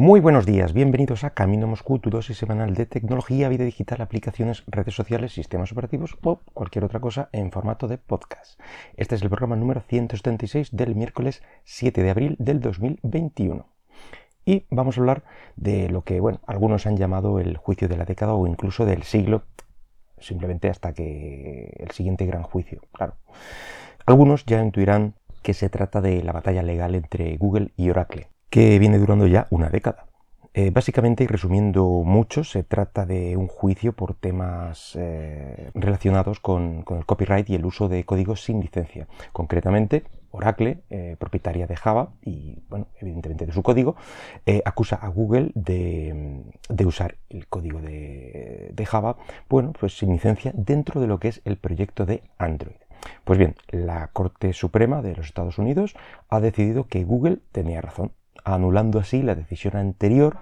Muy buenos días, bienvenidos a Camino Moscú, tu dosis semanal de tecnología, vida digital, aplicaciones, redes sociales, sistemas operativos o cualquier otra cosa en formato de podcast. Este es el programa número 176 del miércoles 7 de abril del 2021. Y vamos a hablar de lo que, bueno, algunos han llamado el juicio de la década o incluso del siglo, simplemente hasta que el siguiente gran juicio, claro. Algunos ya intuirán que se trata de la batalla legal entre Google y Oracle que viene durando ya una década. Eh, básicamente y resumiendo mucho, se trata de un juicio por temas eh, relacionados con, el copyright y el uso de códigos sin licencia. Concretamente, Oracle, eh, propietaria de Java y, bueno, evidentemente de su código, acusa a Google de, usar el código de, de, Java, bueno, pues sin licencia dentro de lo que es el proyecto de Android. Pues bien, la Corte Suprema de los Estados Unidos ha decidido que Google tenía razón anulando así la decisión anterior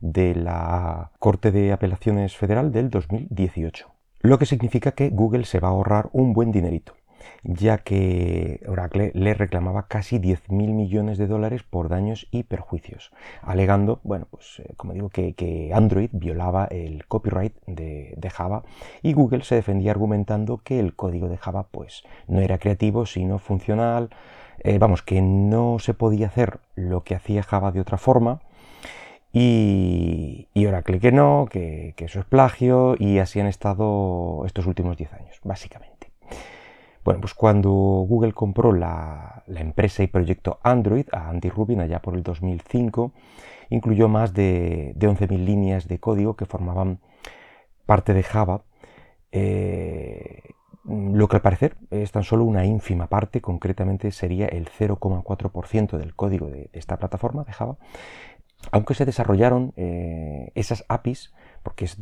de la Corte de Apelaciones Federal del 2018. Lo que significa que Google se va a ahorrar un buen dinerito, ya que Oracle le reclamaba casi 10.000 millones de dólares por daños y perjuicios, alegando, bueno, pues eh, como digo, que, Android violaba el copyright de, Java y Google se defendía argumentando que el código de Java pues no era creativo sino funcional, eh, vamos, que no se podía hacer lo que hacía Java de otra forma. Y, ahora clique no, que, eso es plagio, y así han estado estos últimos 10 años, básicamente. Bueno, pues cuando Google compró la, empresa y proyecto Android a Andy Rubin allá por el 2005, incluyó más de, de 11.000 líneas de código que formaban parte de Java. Eh, lo que al parecer es tan solo una ínfima parte, concretamente sería el 0,4% del código de, esta plataforma de Java, aunque se desarrollaron eh, esas APIs, porque es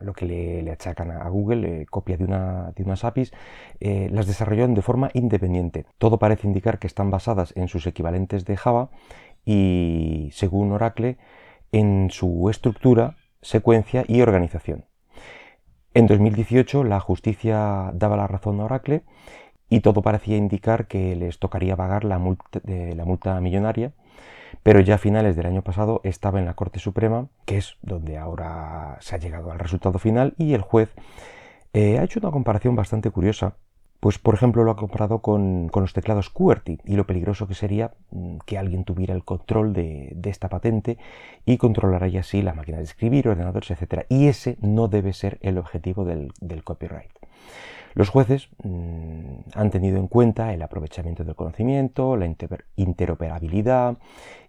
lo que le, achacan a Google, eh, copia de, una, de, unas APIs, eh, las desarrollaron de forma independiente. Todo parece indicar que están basadas en sus equivalentes de Java y, según Oracle, en su estructura, secuencia y organización. En 2018 la justicia daba la razón a Oracle y todo parecía indicar que les tocaría pagar la multa, la multa millonaria, pero ya a finales del año pasado estaba en la Corte Suprema, que es donde ahora se ha llegado al resultado final, y el juez eh, ha hecho una comparación bastante curiosa pues por ejemplo lo ha comparado con, los teclados QWERTY y lo peligroso que sería mm, que alguien tuviera el control de, esta patente y controlara ya así la máquina de escribir, ordenadores, etc. Y ese no debe ser el objetivo del, copyright. Los jueces mm, han tenido en cuenta el aprovechamiento del conocimiento, la interoperabilidad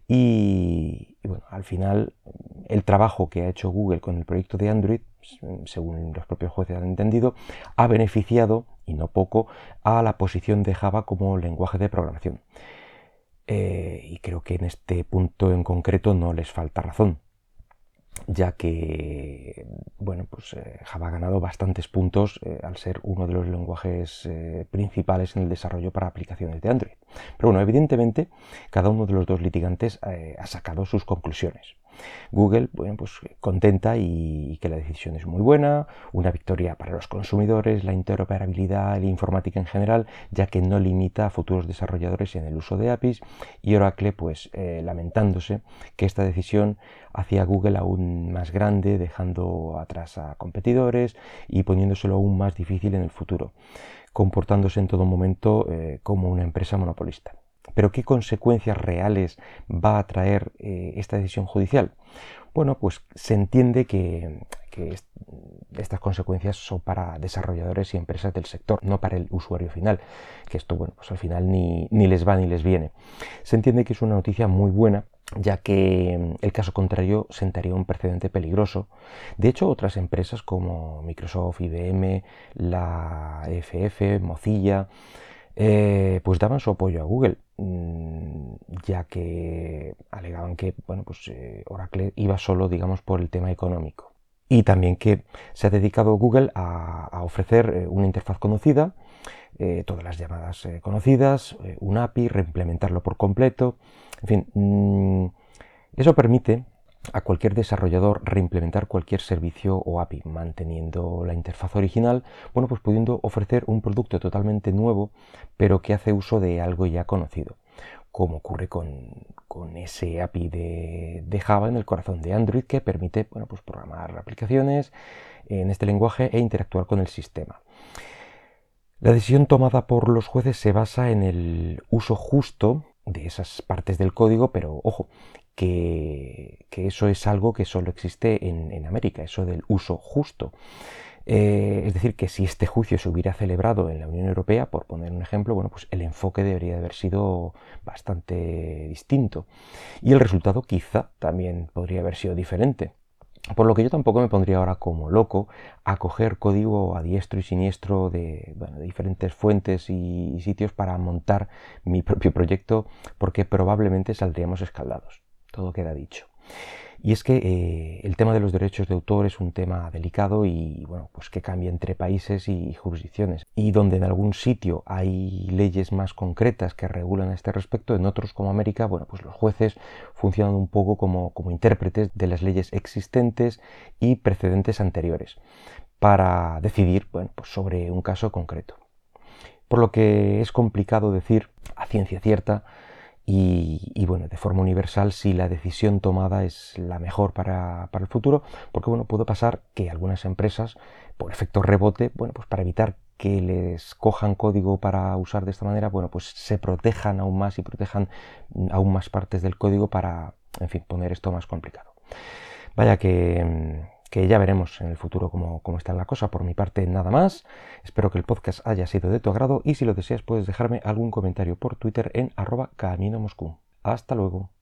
y, bueno, al final el trabajo que ha hecho Google con el proyecto de Android, según los propios jueces han entendido, ha beneficiado y no poco, a la posición de Java como lenguaje de programación. Eh, y creo que en este punto en concreto no les falta razón, ya que bueno, pues, eh, Java ha ganado bastantes puntos eh, al ser uno de los lenguajes principales en el desarrollo para aplicaciones de Android. Pero bueno, evidentemente cada uno de los dos litigantes ha sacado sus conclusiones. Google, bueno, pues contenta y que la decisión es muy buena, una victoria para los consumidores, la interoperabilidad, la informática en general, ya que no limita a futuros desarrolladores en el uso de APIs, y Oracle, pues eh, lamentándose que esta decisión hacía a Google aún más grande, dejando atrás a competidores y poniéndoselo aún más difícil en el futuro, comportándose en todo momento eh, como una empresa monopolista. Pero ¿qué consecuencias reales va a traer eh, esta decisión judicial? Bueno, pues se entiende que, estas consecuencias son para desarrolladores y empresas del sector, no para el usuario final, que esto, bueno, pues al final ni, les va ni les viene. Se entiende que es una noticia muy buena, ya que mm, el caso contrario sentaría un precedente peligroso. De hecho, otras empresas como Microsoft, IBM, la FF, Mozilla, eh, pues daban su apoyo a Google, mm, ya que alegaban que bueno, pues, eh, Oracle iba solo, digamos, por el tema económico. Y también que se ha dedicado Google a, ofrecer eh, una interfaz conocida, todas las llamadas conocidas, un API, reimplementarlo por completo, en fin, mm, eso permite a cualquier desarrollador reimplementar cualquier servicio o API, manteniendo la interfaz original, bueno, pues pudiendo ofrecer un producto totalmente nuevo, pero que hace uso de algo ya conocido. como ocurre con, ese API de, Java en el corazón de Android que permite bueno, pues programar aplicaciones en este lenguaje e interactuar con el sistema. La decisión tomada por los jueces se basa en el uso justo de esas partes del código, pero ojo, que, eso es algo que solo existe en, América, eso del uso justo. Eh, es decir, que si este juicio se hubiera celebrado en la Unión Europea, por poner un ejemplo, bueno, pues el enfoque debería de haber sido bastante distinto. Y el resultado quizá también podría haber sido diferente. Por lo que yo tampoco me pondría ahora como loco a coger código a diestro y siniestro de, diferentes fuentes y, sitios para montar mi propio proyecto, porque probablemente saldríamos escaldados. Todo queda dicho. Y es que eh, el tema de los derechos de autor es un tema delicado y bueno, pues que cambia entre países y jurisdicciones. Y donde en algún sitio hay leyes más concretas que regulan a este respecto, en otros como América, bueno, pues los jueces funcionan un poco como, como intérpretes de las leyes existentes y precedentes anteriores para decidir bueno, pues sobre un caso concreto. Por lo que es complicado decir a ciencia cierta y, bueno, de forma universal si la decisión tomada es la mejor para, el futuro, porque bueno, puede pasar que algunas empresas, por efecto rebote, bueno, pues para evitar que les cojan código para usar de esta manera, bueno, pues se protejan aún más y protejan aún más partes del código para, en fin, poner esto más complicado. Vaya que, que ya veremos en el futuro cómo, cómo, está la cosa. Por mi parte, nada más. Espero que el podcast haya sido de tu agrado y si lo deseas puedes dejarme algún comentario por Twitter en arroba camino moscú. Hasta luego.